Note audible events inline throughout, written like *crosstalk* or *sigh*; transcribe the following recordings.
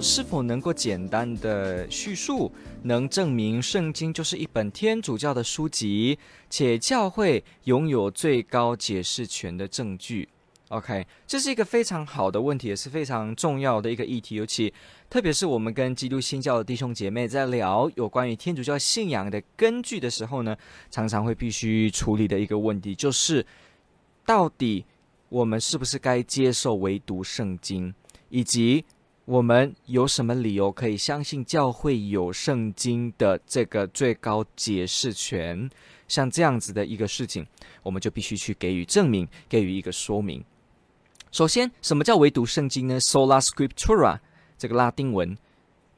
是否能够简单的叙述，能证明圣经就是一本天主教的书籍，且教会拥有最高解释权的证据？OK，这是一个非常好的问题，也是非常重要的一个议题。尤其特别是我们跟基督新教的弟兄姐妹在聊有关于天主教信仰的根据的时候呢，常常会必须处理的一个问题，就是到底我们是不是该接受唯独圣经，以及我们有什么理由可以相信教会有圣经的这个最高解释权？像这样子的一个事情，我们就必须去给予证明，给予一个说明。首先，什么叫唯独圣经呢？Sola Scriptura，这个拉丁文。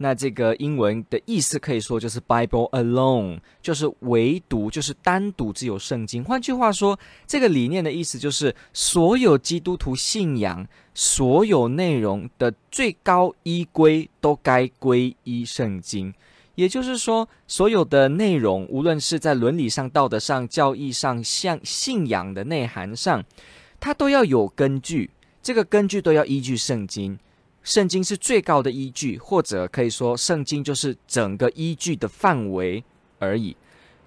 那这个英文的意思可以说就是 Bible alone，就是唯独，就是单独只有圣经。换句话说，这个理念的意思就是所有基督徒信仰所有内容的最高依归都该归依圣经。也就是说，所有的内容，无论是在伦理上、道德上、教义上、像信仰的内涵上，它都要有根据，这个根据都要依据圣经。圣经是最高的依据，或者可以说，圣经就是整个依据的范围而已。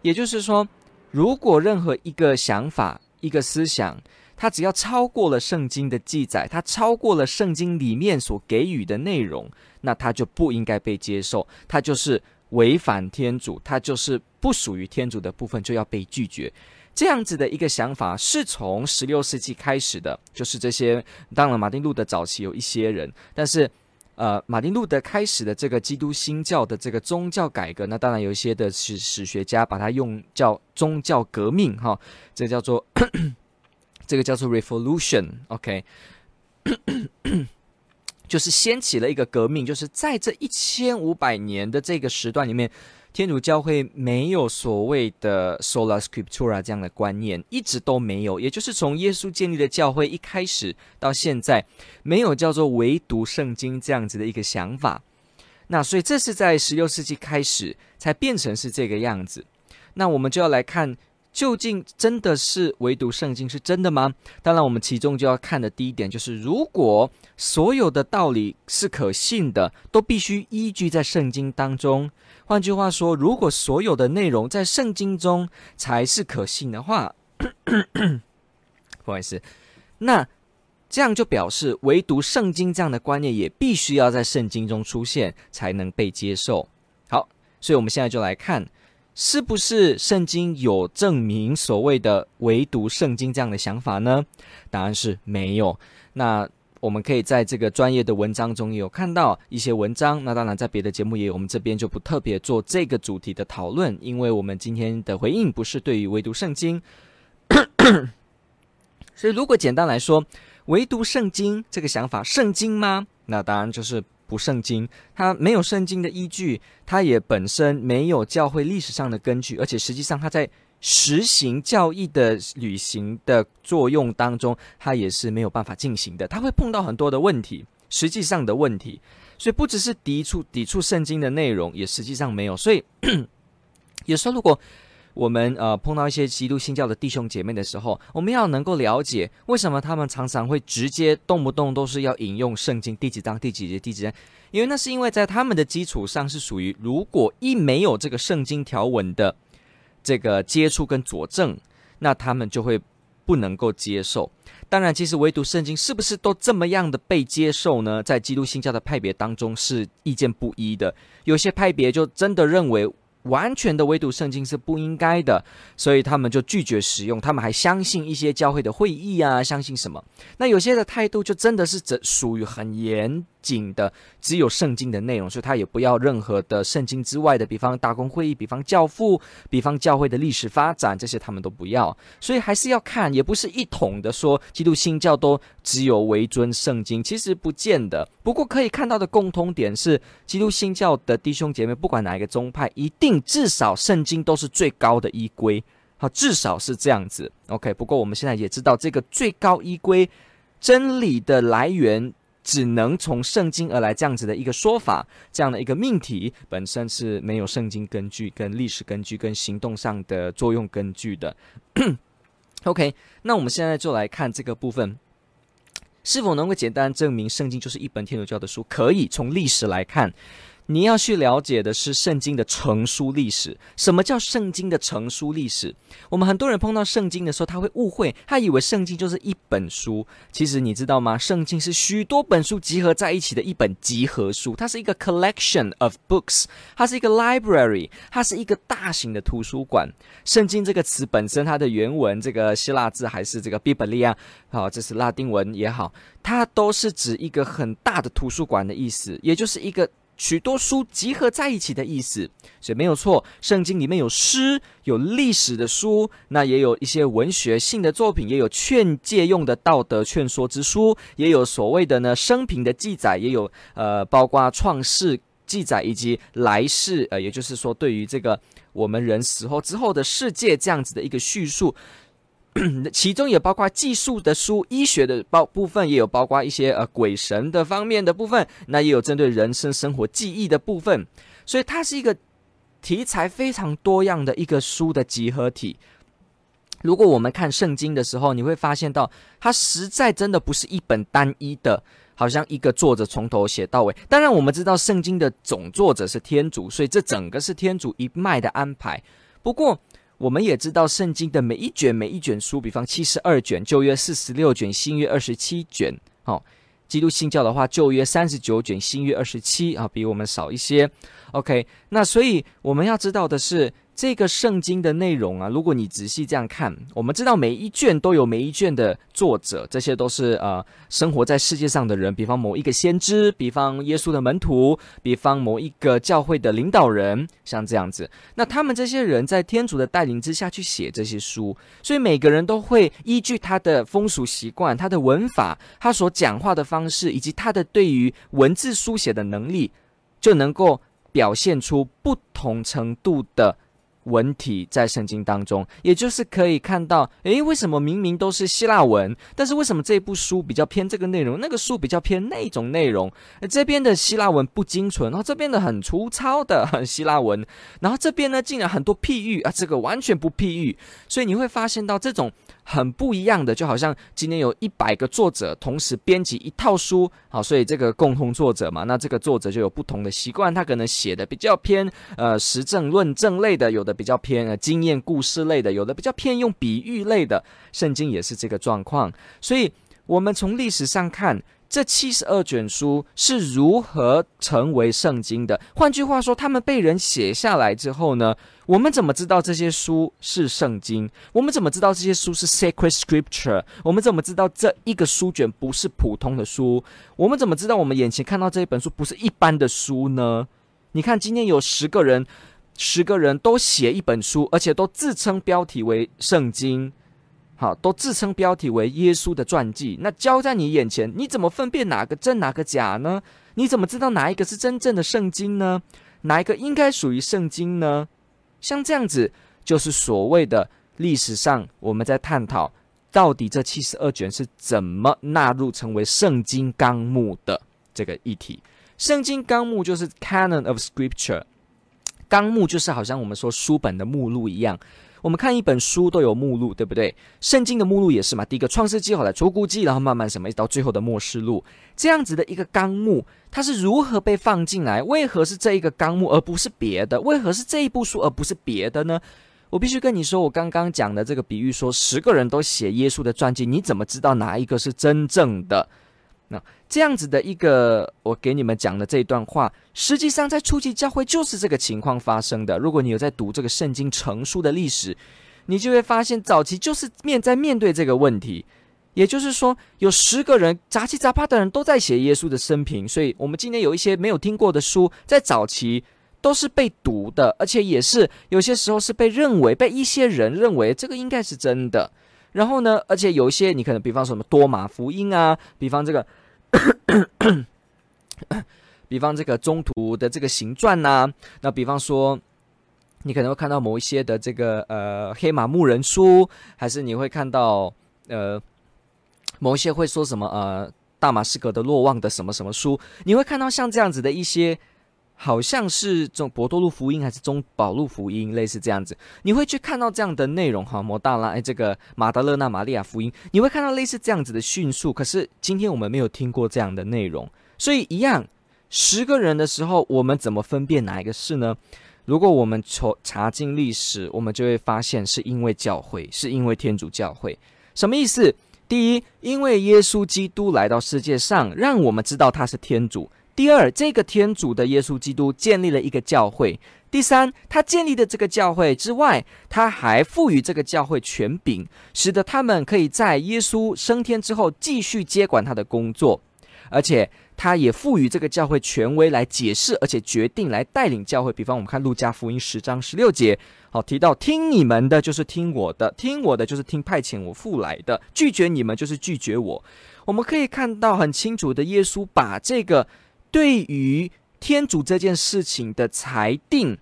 也就是说，如果任何一个想法、一个思想，它只要超过了圣经的记载，它超过了圣经里面所给予的内容，那它就不应该被接受，它就是违反天主，它就是不属于天主的部分，就要被拒绝。这样子的一个想法是从十六世纪开始的，就是这些。当然，马丁路德早期有一些人，但是，呃，马丁路德开始的这个基督新教的这个宗教改革，那当然有一些的史史学家把它用叫宗教革命，哈，这个叫做 *coughs* 这个叫做 revolution，OK，、okay? 就是掀起了一个革命，就是在这一千五百年的这个时段里面。天主教会没有所谓的 sola scriptura 这样的观念，一直都没有。也就是从耶稣建立的教会一开始到现在，没有叫做唯独圣经这样子的一个想法。那所以这是在十六世纪开始才变成是这个样子。那我们就要来看。究竟真的是唯独圣经是真的吗？当然，我们其中就要看的第一点就是，如果所有的道理是可信的，都必须依据在圣经当中。换句话说，如果所有的内容在圣经中才是可信的话，*coughs* 不好意思，那这样就表示唯独圣经这样的观念也必须要在圣经中出现，才能被接受。好，所以我们现在就来看。是不是圣经有证明所谓的唯独圣经这样的想法呢？答案是没有。那我们可以在这个专业的文章中也有看到一些文章。那当然，在别的节目也有，我们这边就不特别做这个主题的讨论，因为我们今天的回应不是对于唯独圣经。*coughs* 所以，如果简单来说，唯独圣经这个想法，圣经吗？那当然就是。不圣经，它没有圣经的依据，它也本身没有教会历史上的根据，而且实际上它在实行教义的履行的作用当中，它也是没有办法进行的，它会碰到很多的问题，实际上的问题，所以不只是抵触抵触圣经的内容，也实际上没有，所以 *clears throat* 有时候如果。我们呃碰到一些基督新教的弟兄姐妹的时候，我们要能够了解为什么他们常常会直接动不动都是要引用圣经第几章第几节第几节，因为那是因为在他们的基础上是属于如果一没有这个圣经条文的这个接触跟佐证，那他们就会不能够接受。当然，其实唯独圣经是不是都这么样的被接受呢？在基督新教的派别当中是意见不一的，有些派别就真的认为。完全的唯独圣经是不应该的，所以他们就拒绝使用。他们还相信一些教会的会议啊，相信什么？那有些的态度就真的是这属于很严仅的，只有圣经的内容，所以他也不要任何的圣经之外的，比方大公会议，比方教父，比方教会的历史发展，这些他们都不要。所以还是要看，也不是一统的说基督新教都只有唯尊圣经，其实不见得。不过可以看到的共通点是，基督新教的弟兄姐妹，不管哪一个宗派，一定。至少圣经都是最高的依归，好，至少是这样子。OK，不过我们现在也知道，这个最高依归真理的来源只能从圣经而来，这样子的一个说法，这样的一个命题本身是没有圣经根据、跟历史根据、跟行动上的作用根据的。*coughs* OK，那我们现在就来看这个部分，是否能够简单证明圣经就是一本天主教的书？可以从历史来看。你要去了解的是圣经的成书历史。什么叫圣经的成书历史？我们很多人碰到圣经的时候，他会误会，他以为圣经就是一本书。其实你知道吗？圣经是许多本书集合在一起的一本集合书，它是一个 collection of books，它是一个 library，它是一个大型的图书馆。圣经这个词本身，它的原文这个希腊字还是这个 Biblia，好，这是拉丁文也好，它都是指一个很大的图书馆的意思，也就是一个。许多书集合在一起的意思，所以没有错。圣经里面有诗，有历史的书，那也有一些文学性的作品，也有劝诫用的道德劝说之书，也有所谓的呢生平的记载，也有呃包括创世记载以及来世，呃，也就是说对于这个我们人死后之后的世界这样子的一个叙述。*clears throat* 其中也包括技术的书、医学的包部分，也有包括一些呃鬼神的方面的部分，那也有针对人生生活记忆的部分，所以它是一个题材非常多样的一个书的集合体。如果我们看圣经的时候，你会发现到它实在真的不是一本单一的，好像一个作者从头写到尾。当然，我们知道圣经的总作者是天主，所以这整个是天主一脉的安排。不过，我们也知道，圣经的每一卷每一卷书，比方七十二卷，旧约四十六卷，新约二十七卷。好，基督新教的话，旧约三十九卷，新约二十七啊，比我们少一些。OK，那所以我们要知道的是。这个圣经的内容啊，如果你仔细这样看，我们知道每一卷都有每一卷的作者，这些都是呃生活在世界上的人，比方某一个先知，比方耶稣的门徒，比方某一个教会的领导人，像这样子。那他们这些人在天主的带领之下去写这些书，所以每个人都会依据他的风俗习惯、他的文法、他所讲话的方式，以及他的对于文字书写的能力，就能够表现出不同程度的。文体在圣经当中，也就是可以看到，诶，为什么明明都是希腊文，但是为什么这部书比较偏这个内容，那个书比较偏那种内容？这边的希腊文不精纯，然后这边的很粗糙的 *laughs* 希腊文，然后这边呢竟然很多譬喻啊，这个完全不譬喻，所以你会发现到这种。很不一样的，就好像今天有一百个作者同时编辑一套书，好，所以这个共同作者嘛，那这个作者就有不同的习惯，他可能写的比较偏呃实证论证类的，有的比较偏呃经验故事类的，有的比较偏用比喻类的，圣经也是这个状况，所以我们从历史上看。这七十二卷书是如何成为圣经的？换句话说，他们被人写下来之后呢？我们怎么知道这些书是圣经？我们怎么知道这些书是 sacred scripture？我们怎么知道这一个书卷不是普通的书？我们怎么知道我们眼前看到这一本书不是一般的书呢？你看，今天有十个人，十个人都写一本书，而且都自称标题为圣经。好，都自称标题为耶稣的传记，那交在你眼前，你怎么分辨哪个真哪个假呢？你怎么知道哪一个是真正的圣经呢？哪一个应该属于圣经呢？像这样子，就是所谓的历史上我们在探讨，到底这七十二卷是怎么纳入成为圣经纲目的这个议题。圣经纲目就是 Canon of Scripture，纲目就是好像我们说书本的目录一样。我们看一本书都有目录，对不对？圣经的目录也是嘛。第一个创世纪，后来出谷记，然后慢慢什么，一直到最后的末世录，这样子的一个纲目，它是如何被放进来？为何是这一个纲目，而不是别的？为何是这一部书，而不是别的呢？我必须跟你说，我刚刚讲的这个比喻，说十个人都写耶稣的传记，你怎么知道哪一个是真正的？那这样子的一个，我给你们讲的这一段话，实际上在初期教会就是这个情况发生的。如果你有在读这个圣经成书的历史，你就会发现早期就是面在面对这个问题，也就是说，有十个人杂七杂八的人都在写耶稣的生平，所以我们今天有一些没有听过的书，在早期都是被读的，而且也是有些时候是被认为被一些人认为这个应该是真的。然后呢，而且有一些你可能比方说什么多马福音啊，比方这个。*coughs* 比方这个中途的这个形状呐、那比方说你可能会看到某一些的这个呃黑马牧人书，还是你会看到呃某一些会说什么呃大马士革的落望的什么什么书，你会看到像这样子的一些。好像是中伯多禄福音还是中保禄福音，类似这样子，你会去看到这样的内容哈。摩大拉哎，这个马德勒纳玛利亚福音，你会看到类似这样子的叙述。可是今天我们没有听过这样的内容，所以一样，十个人的时候，我们怎么分辨哪一个是呢？如果我们从查经历史，我们就会发现是因为教会，是因为天主教会。什么意思？第一，因为耶稣基督来到世界上，让我们知道他是天主。第二，这个天主的耶稣基督建立了一个教会。第三，他建立的这个教会之外，他还赋予这个教会权柄，使得他们可以在耶稣升天之后继续接管他的工作。而且，他也赋予这个教会权威来解释，而且决定来带领教会。比方，我们看路加福音十章十六节，好，提到听你们的就是听我的，听我的就是听派遣我父来的，拒绝你们就是拒绝我。我们可以看到很清楚的，耶稣把这个。对于天主这件事情的裁定，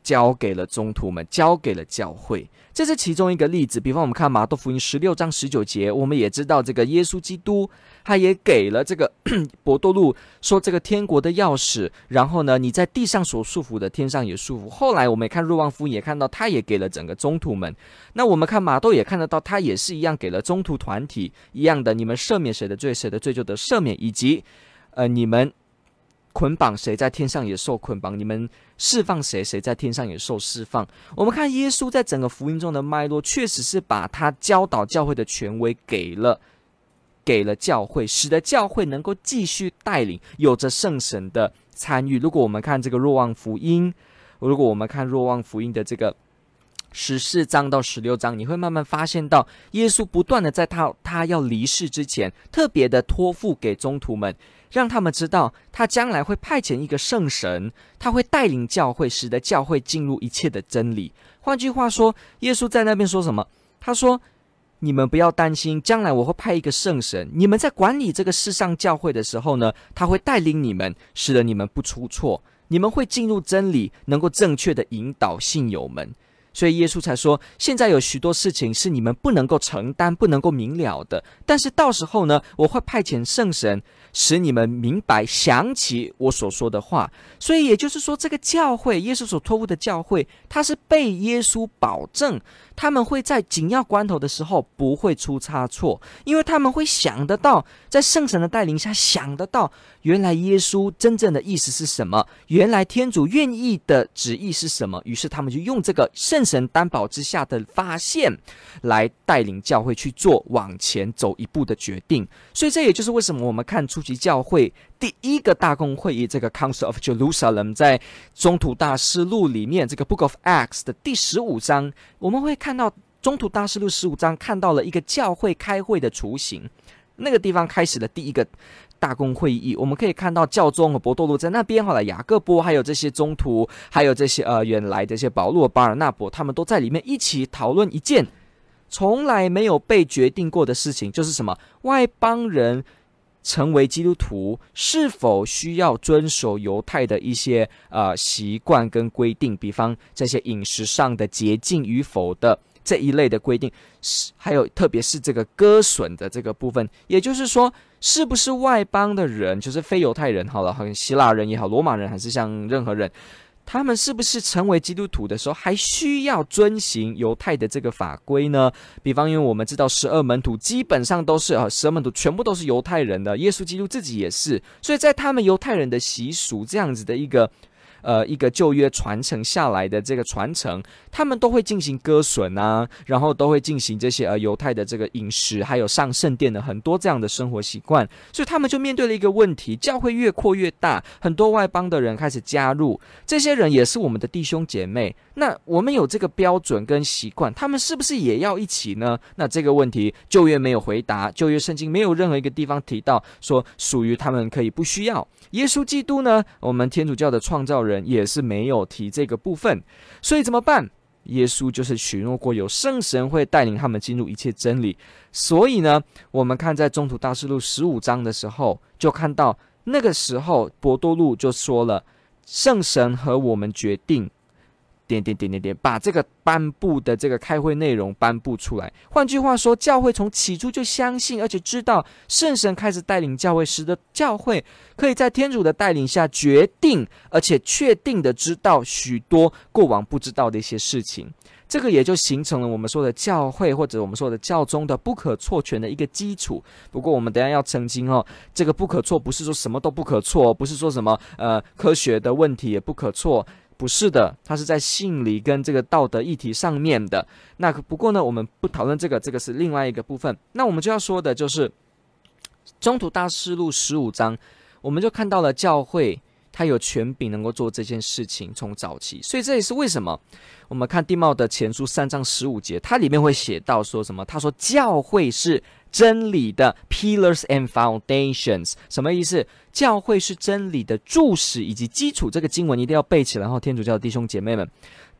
交给了宗徒们，交给了教会。这是其中一个例子。比方，我们看马窦福音十六章十九节，我们也知道这个耶稣基督，他也给了这个 *clears throat* 伯多禄说这个天国的钥匙。然后呢，你在地上所束缚的，天上也束缚。后来我们也看若望福音，也看到他也给了整个宗徒们。那我们看马窦也看得到，他也是一样给了宗徒团体一样的，你们赦免谁的罪，谁的罪就得赦免，以及呃你们。捆绑谁在天上也受捆绑，你们释放谁，谁在天上也受释放。我们看耶稣在整个福音中的脉络，确实是把他教导教会的权威给了，给了教会，使得教会能够继续带领，有着圣神的参与。如果我们看这个若望福音，如果我们看若望福音的这个十四章到十六章，你会慢慢发现到耶稣不断的在他他要离世之前，特别的托付给宗徒们。让他们知道，他将来会派遣一个圣神，他会带领教会，使得教会进入一切的真理。换句话说，耶稣在那边说什么？他说：“你们不要担心，将来我会派一个圣神，你们在管理这个世上教会的时候呢，他会带领你们，使得你们不出错，你们会进入真理，能够正确的引导信友们。”所以耶稣才说，现在有许多事情是你们不能够承担、不能够明了的。但是到时候呢，我会派遣圣神，使你们明白、想起我所说的话。所以也就是说，这个教会，耶稣所托付的教会，它是被耶稣保证。他们会在紧要关头的时候不会出差错，因为他们会想得到，在圣神的带领下想得到，原来耶稣真正的意思是什么，原来天主愿意的旨意是什么。于是他们就用这个圣神担保之下的发现，来带领教会去做往前走一步的决定。所以这也就是为什么我们看出及教会。第一个大公会议，这个 Council of Jerusalem，在《中途大事录》里面，这个 Book of Acts 的第十五章，我们会看到《中途大事录》十五章看到了一个教会开会的雏形。那个地方开始了第一个大公会议，我们可以看到教宗和伯多禄在那边，后来雅各波还有这些中途，还有这些呃原来这些保罗、巴尔纳伯，他们都在里面一起讨论一件从来没有被决定过的事情，就是什么外邦人。成为基督徒是否需要遵守犹太的一些呃习惯跟规定？比方这些饮食上的洁净与否的这一类的规定，是还有特别是这个割损的这个部分，也就是说，是不是外邦的人，就是非犹太人好了，好像希腊人也好，罗马人还是像任何人。他们是不是成为基督徒的时候，还需要遵循犹太的这个法规呢？比方，因为我们知道十二门徒基本上都是啊，十二门徒全部都是犹太人的，耶稣基督自己也是，所以在他们犹太人的习俗这样子的一个。呃，一个旧约传承下来的这个传承，他们都会进行割损啊，然后都会进行这些呃犹太的这个饮食，还有上圣殿的很多这样的生活习惯，所以他们就面对了一个问题：教会越扩越大，很多外邦的人开始加入，这些人也是我们的弟兄姐妹。那我们有这个标准跟习惯，他们是不是也要一起呢？那这个问题旧约没有回答，旧约圣经没有任何一个地方提到说属于他们可以不需要。耶稣基督呢？我们天主教的创造人也是没有提这个部分，所以怎么办？耶稣就是许诺过有圣神会带领他们进入一切真理，所以呢，我们看在中途大事录十五章的时候，就看到那个时候博多禄就说了：圣神和我们决定，点点点点点，把这个颁布的这个开会内容颁布出来。换句话说，教会从起初就相信，而且知道圣神开始带领教会，使得教会可以在天主的带领下决定，而且确定的知道许多过往不知道的一些事情。这个也就形成了我们说的教会或者我们说的教宗的不可错权的一个基础。不过我们等下要澄清哦，这个不可错不是说什么都不可错，不是说什么呃科学的问题也不可错，不是的，它是在信理跟这个道德议题上面的。那不过呢，我们不讨论这个，这个是另外一个部分。那我们就要说的就是《中途大师录》十五章，我们就看到了教会。他有权柄能够做这件事情，从早期，所以这也是为什么我们看地貌的前书三章十五节，它里面会写到说什么？他说教会是真理的 pillars and foundations，什么意思？教会是真理的柱石以及基础。这个经文一定要背起来，然后天主教的弟兄姐妹们，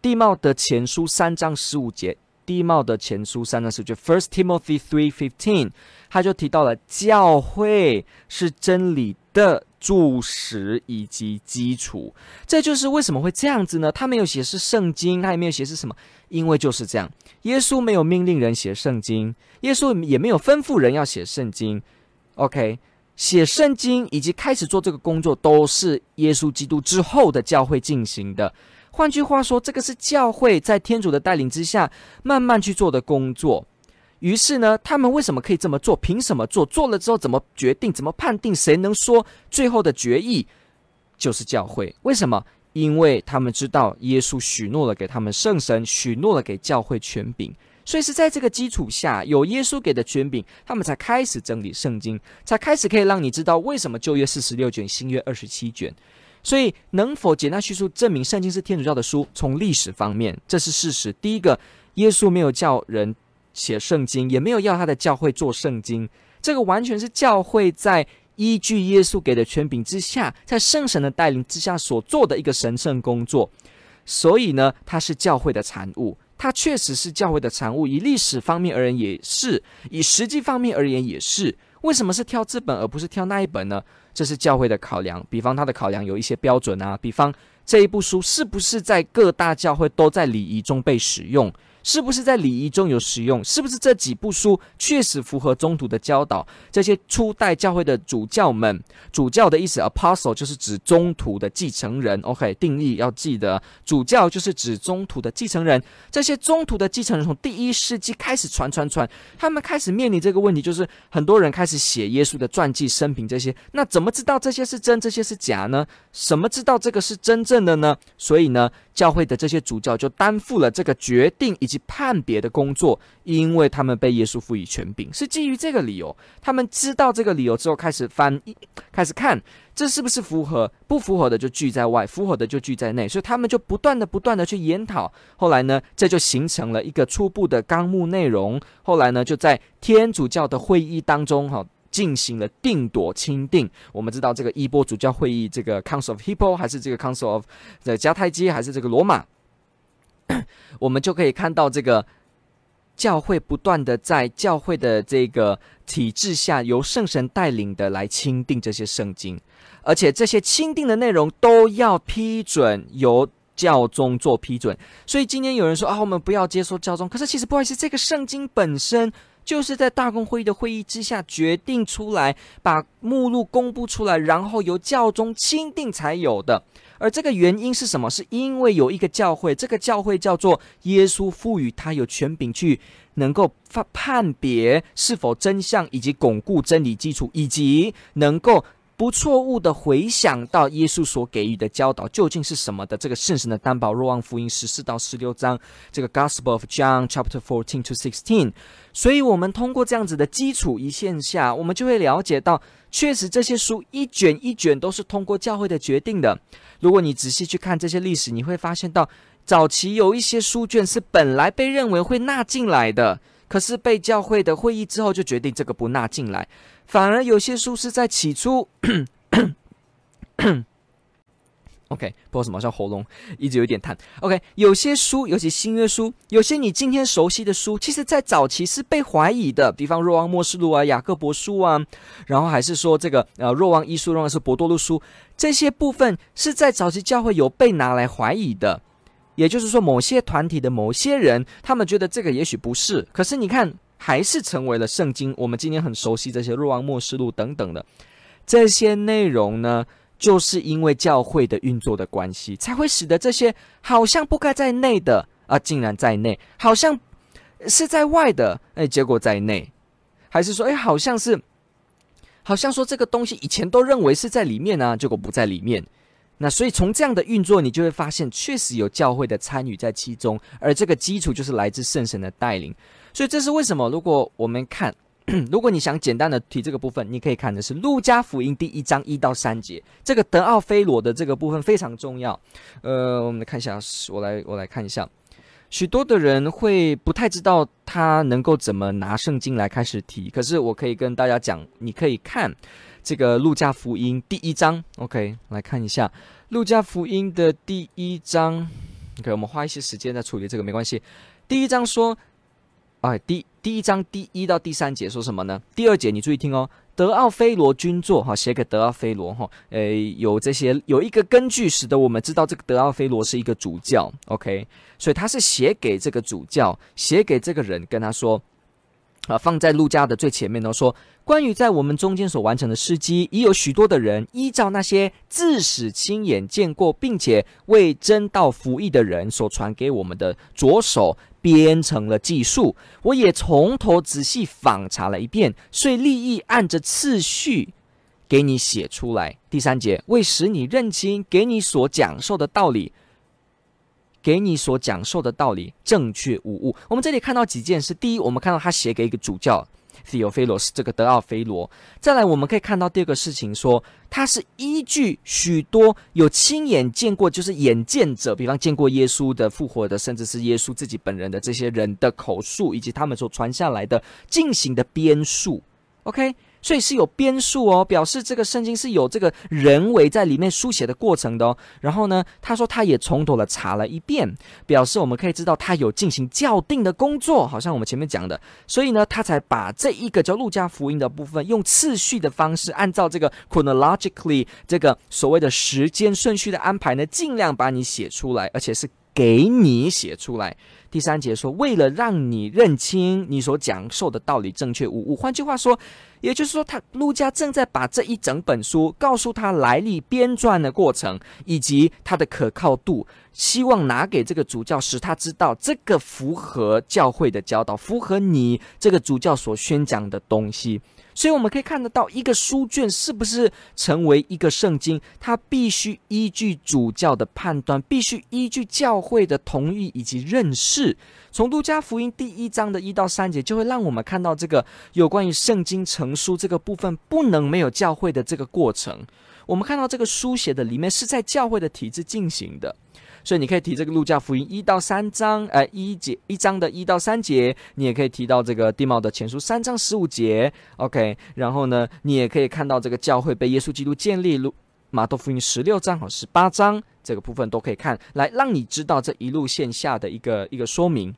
地貌的前书三章十五节，地貌的前书三章十五节，First Timothy three fifteen，他就提到了教会是真理的。注释以及基础，这就是为什么会这样子呢？他没有写是圣经，他也没有写是什么，因为就是这样。耶稣没有命令人写圣经，耶稣也没有吩咐人要写圣经。OK，写圣经以及开始做这个工作，都是耶稣基督之后的教会进行的。换句话说，这个是教会在天主的带领之下慢慢去做的工作。于是呢，他们为什么可以这么做？凭什么做？做了之后怎么决定？怎么判定？谁能说最后的决议？就是教会。为什么？因为他们知道耶稣许诺了给他们圣神，许诺了给教会权柄，所以是在这个基础下，有耶稣给的权柄，他们才开始整理圣经，才开始可以让你知道为什么旧约四十六卷，新约二十七卷。所以能否简单叙述证明圣经是天主教的书？从历史方面，这是事实。第一个，耶稣没有叫人。写圣经也没有要他的教会做圣经，这个完全是教会在依据耶稣给的权柄之下，在圣神的带领之下所做的一个神圣工作。所以呢，它是教会的产物，它确实是教会的产物。以历史方面而言也是，以实际方面而言也是。为什么是挑这本而不是挑那一本呢？这是教会的考量。比方他的考量有一些标准啊，比方这一部书是不是在各大教会都在礼仪中被使用。是不是在礼仪中有使用？是不是这几部书确实符合中途的教导？这些初代教会的主教们，主教的意思，apostle 就是指中途的继承人。OK，定义要记得，主教就是指中途的继承人。这些中途的继承人从第一世纪开始传传传，他们开始面临这个问题，就是很多人开始写耶稣的传记、生平这些。那怎么知道这些是真，这些是假呢？什么知道这个是真正的呢？所以呢，教会的这些主教就担负了这个决定以及。判别的工作，因为他们被耶稣赋予权柄，是基于这个理由。他们知道这个理由之后，开始翻译，开始看这是不是符合，不符合的就拒在外，符合的就拒在内。所以他们就不断的、不断的去研讨。后来呢，这就形成了一个初步的纲目内容。后来呢，就在天主教的会议当中，哈，进行了定夺钦定。我们知道这个依波主教会议，这个 Council of Hippo，还是这个 Council of 的迦太基，还是这个罗马？*coughs* 我们就可以看到，这个教会不断的在教会的这个体制下，由圣神带领的来钦定这些圣经，而且这些钦定的内容都要批准，由教宗做批准。所以今天有人说啊，我们不要接受教宗，可是其实不好意思，这个圣经本身就是在大公会议的会议之下决定出来，把目录公布出来，然后由教宗钦定才有的。而这个原因是什么？是因为有一个教会，这个教会叫做耶稣赋予他有权柄去能够判判别是否真相，以及巩固真理基础，以及能够不错误的回想到耶稣所给予的教导究竟是什么的。这个圣神的担保，若望福音十四到十六章，这个 Gospel of John chapter fourteen to sixteen。所以，我们通过这样子的基础一线下，我们就会了解到，确实这些书一卷一卷都是通过教会的决定的。如果你仔细去看这些历史，你会发现到，早期有一些书卷是本来被认为会纳进来的，可是被教会的会议之后就决定这个不纳进来，反而有些书是在起初。*coughs* OK，不知道什么叫喉咙一直有点痰。OK，有些书，尤其新约书，有些你今天熟悉的书，其实在早期是被怀疑的。比方《若望默示录》啊，《雅各伯书》啊，然后还是说这个呃《若望一书》，若望是《伯多禄书》，这些部分是在早期教会有被拿来怀疑的。也就是说，某些团体的某些人，他们觉得这个也许不是，可是你看，还是成为了圣经。我们今天很熟悉这些《若望末世录》等等的这些内容呢，就是因为教会的运作的关系，才会使得这些好像不该在内的啊，竟然在内；好像是在外的，哎，结果在内；还是说，哎，好像是。好像说这个东西以前都认为是在里面呢、结果不在里面。那所以从这样的运作，你就会发现确实有教会的参与在其中，而这个基础就是来自圣神的带领。所以这是为什么？如果我们看，*clears throat* 如果你想简单的提这个部分，你可以看的是路加福音第一章一到三节，这个德奥菲罗的这个部分非常重要。呃，我们来看一下，我来我来看一下。许多的人会不太知道他能够怎么拿圣经来开始提，可是我可以跟大家讲，你可以看这个路加福音第一章，OK，来看一下路加福音的第一章，OK，我们花一些时间在处理这个没关系。第一章说，哎，第第一章第一到第三节说什么呢？第二节你注意听哦。德奥菲罗君作，哈，写给德奥菲罗，哈，诶，有这些有一个根据，使得我们知道这个德奥菲罗是一个主教，OK，所以他是写给这个主教，写给这个人，跟他说，啊，放在路加的最前面呢，说关于在我们中间所完成的事迹，已有许多的人依照那些自始亲眼见过，并且为真道服役的人所传给我们的着手。编成了记述，我也从头仔细访查了一遍，所以立意按着次序给你写出来。第三节，为使你认清，给你所讲授的道理，给你所讲授的道理正确无误。我们这里看到几件事：第一，我们看到他写给一个主教。Theophilos 这个德奥菲罗，再来我们可以看到第二个事情，说他是依据许多有亲眼见过，就是眼见者，比方见过耶稣的复活的，甚至是耶稣自己本人的这些人的口述，以及他们所传下来的进行的编述。OK。所以是有编述哦，表示这个圣经是有这个人为在里面书写的过程的哦。然后呢，他说他也从头的查了一遍，表示我们可以知道他有进行校订的工作，好像我们前面讲的。所以呢，他才把这一个叫路加福音的部分，用次序的方式，按照这个 chronologically 这个所谓的时间顺序的安排呢，尽量把你写出来，而且是给你写出来。第三节说，为了让你认清你所讲授的道理正确无误。换句话说，也就是说，他路加正在把这一整本书告诉他来历、编撰的过程以及它的可靠度，希望拿给这个主教，使他知道这个符合教会的教导，符合你这个主教所宣讲的东西。所以我们可以看得到，一个书卷是不是成为一个圣经，它必须依据主教的判断，必须依据教会的同意以及认识。从路加福音第一章的一到三节，就会让我们看到这个有关于圣经成书这个部分不能没有教会的这个过程。我们看到这个书写的里面是在教会的体制进行的。所以你可以提这个路加福音一到三章，呃，一节一章的一到三节，你也可以提到这个地貌的前书三章十五节，OK。然后呢，你也可以看到这个教会被耶稣基督建立，路马窦福音十六章和十八章这个部分都可以看，来让你知道这一路线下的一个一个说明。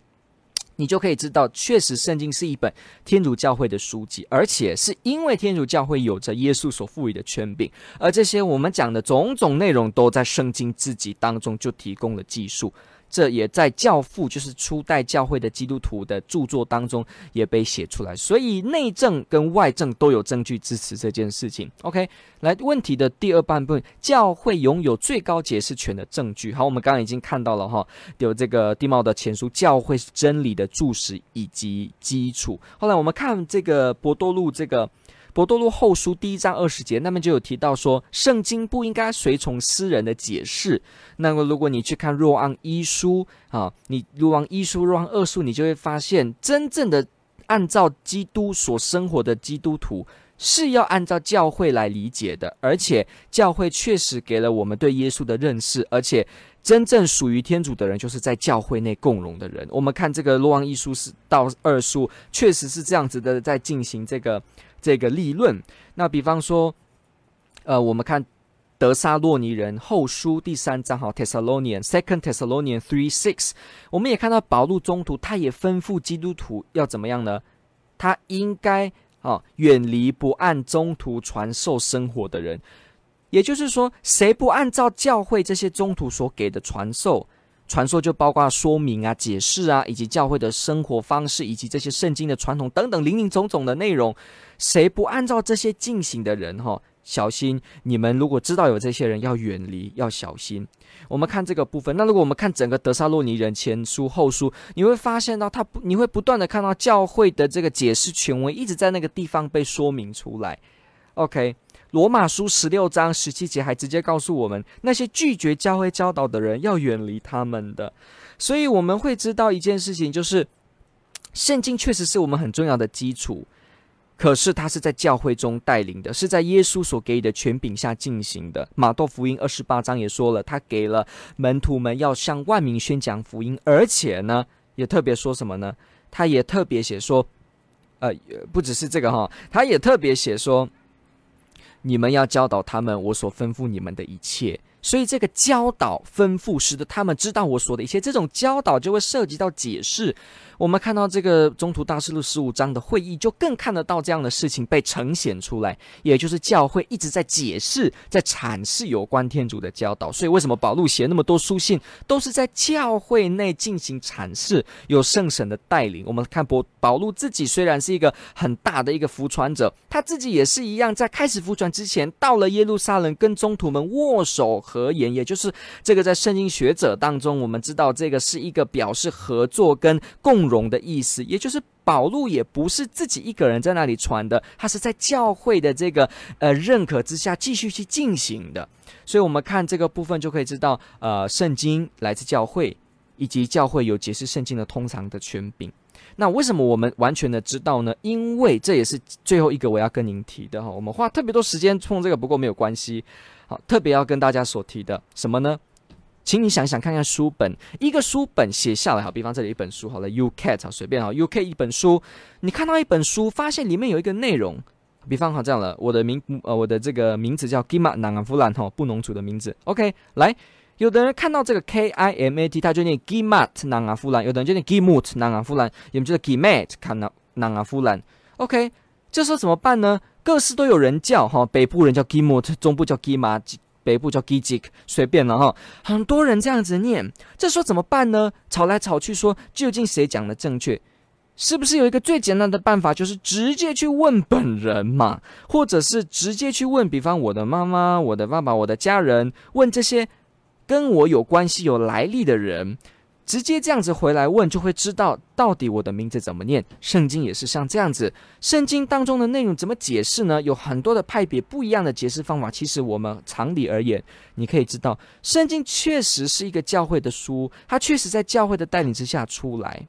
你就可以知道，确实圣经是一本天主教会的书籍，而且是因为天主教会有着耶稣所赋予的权柄，而这些我们讲的种种内容都在圣经自己当中就提供了记述。这也在教父，就是初代教会的基督徒的著作当中也被写出来，所以内证跟外证都有证据支持这件事情。OK，来问题的第二半部分，教会拥有最高解释权的证据。好，我们刚刚已经看到了哈，有这个地貌的前书，教会是真理的柱石以及基础。后来我们看这个伯多禄这个。伯多禄后书第一章二十节，那么就有提到说，圣经不应该随从私人的解释。那么如果你去看若望一书啊，你若望一书、若望二书，你就会发现，真正的按照基督所生活的基督徒是要按照教会来理解的，而且教会确实给了我们对耶稣的认识，而且真正属于天主的人，就是在教会内共荣的人。我们看这个若望一书是到二书，确实是这样子的，在进行这个。这个立论，那比方说，呃，我们看得撒洛尼人后书第三章，哈，Thessalonian Second Thessalonian Three Six，我们也看到保路中途，他也吩咐基督徒要怎么样呢？他应该啊、远离不按中途传授生活的人，也就是说，谁不按照教会这些中途所给的传授传授就包括说明啊、解释啊，以及教会的生活方式，以及这些圣经的传统等等林林总总的内容。谁不按照这些进行的人，哈，小心！你们如果知道有这些人，要远离，要小心。我们看这个部分。那如果我们看整个德萨洛尼人前书后书，你会发现到他不，你会不断的看到教会的这个解释权威一直在那个地方被说明出来。OK。罗马书十六章十七节还直接告诉我们，那些拒绝教会教导的人要远离他们的。所以我们会知道一件事情，就是圣经确实是我们很重要的基础，可是他是在教会中带领的，是在耶稣所给予的权柄下进行的。马窦福音二十八章也说了，他给了门徒们要向万民宣讲福音，而且呢，也特别说什么呢？他也特别写说，呃，不只是这个哈，他也特别写说。你们要教导他们我所吩咐你们的一切，所以这个教导吩咐，使得他们知道我说的一切。这种教导就会涉及到解释。我们看到这个中途大事录十五章的会议，就更看得到这样的事情被呈现出来，也就是教会一直在解释、在阐释有关天主的教导。所以，为什么保禄写那么多书信，都是在教会内进行阐释，有圣神的带领。我们看保保禄自己虽然是一个很大的一个福传者，他自己也是一样，在开始福传之前，到了耶路撒冷跟中途们握手合言，也就是这个在圣经学者当中，我们知道这个是一个表示合作跟共。容的意思，也就是保禄也不是自己一个人在那里传的，他是在教会的这个呃认可之下继续去进行的。所以，我们看这个部分就可以知道，呃，圣经来自教会，以及教会有解释圣经的通常的权柄。那为什么我们完全的知道呢？因为这也是最后一个我要跟您提的哈。我们花特别多时间冲这个，不过没有关系。好，特别要跟大家所提的什么呢？请你想想看看书本，一个书本写下来，好，比方这里一本书，好了，U-CAT，随便啊，U-CAT 一本书，你看到一本书，发现里面有一个内容，比方好这样了，我的名，呃，我的这个名字叫 Kimat Nangavulan 哈，布农族的名字，OK，来，有的人看到这个 K-I-M-A-T，他就念 Gimat Nangavulan，有的人就念 Gimut Nangavulan，有人就 Kimat Nangavulan，OK，这时候怎么办呢？各式都有人叫哈，北部人叫 Gimut，中部叫 Gimat。北部叫 Gijik，随便了哈，很多人这样子念，这时候怎么办呢？吵来吵去说，究竟谁讲的正确？是不是有一个最简单的办法，就是直接去问本人嘛，或者是直接去问，比方我的妈妈、我的爸爸、我的家人，问这些跟我有关系、有来历的人。直接这样子回来问，就会知道到底我的名字怎么念。圣经也是像这样子，圣经当中的内容怎么解释呢？有很多的派别，不一样的解释方法。其实我们常理而言，你可以知道，圣经确实是一个教会的书，它确实在教会的带领之下出来。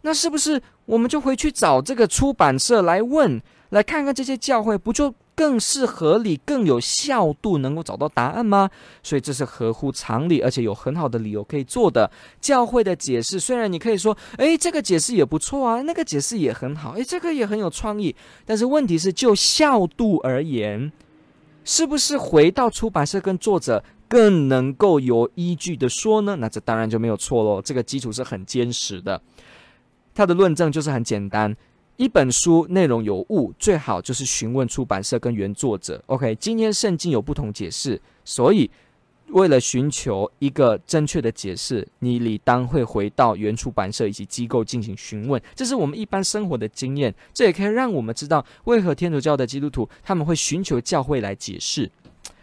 那是不是我们就回去找这个出版社来问，来看看这些教会，不就？更是合理、更有效度，能够找到答案吗？所以这是合乎常理，而且有很好的理由可以做的。教会的解释，虽然你可以说，诶，这个解释也不错啊，那个解释也很好，诶，这个也很有创意。但是问题是，就效度而言，是不是回到出版社跟作者更能够有依据的说呢？那这当然就没有错喽。这个基础是很坚实的，他的论证就是很简单。一本书内容有误，最好就是询问出版社跟原作者。OK，今天圣经有不同解释，所以为了寻求一个正确的解释，你理当会回到原出版社以及机构进行询问。这是我们一般生活的经验，这也可以让我们知道为何天主教的基督徒他们会寻求教会来解释。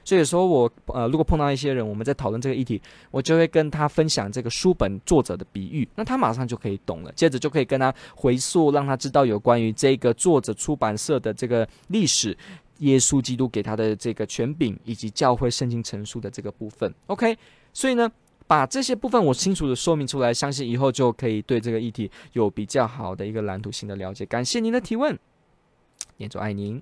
所以说我呃，如果碰到一些人，我们在讨论这个议题，我就会跟他分享这个书本作者的比喻，那他马上就可以懂了。接着就可以跟他回溯，让他知道有关于这个作者出版社的这个历史，耶稣基督给他的这个权柄，以及教会圣经陈述的这个部分。OK，所以呢，把这些部分我清楚的说明出来，相信以后就可以对这个议题有比较好的一个蓝图性的了解。感谢您的提问，念主爱您。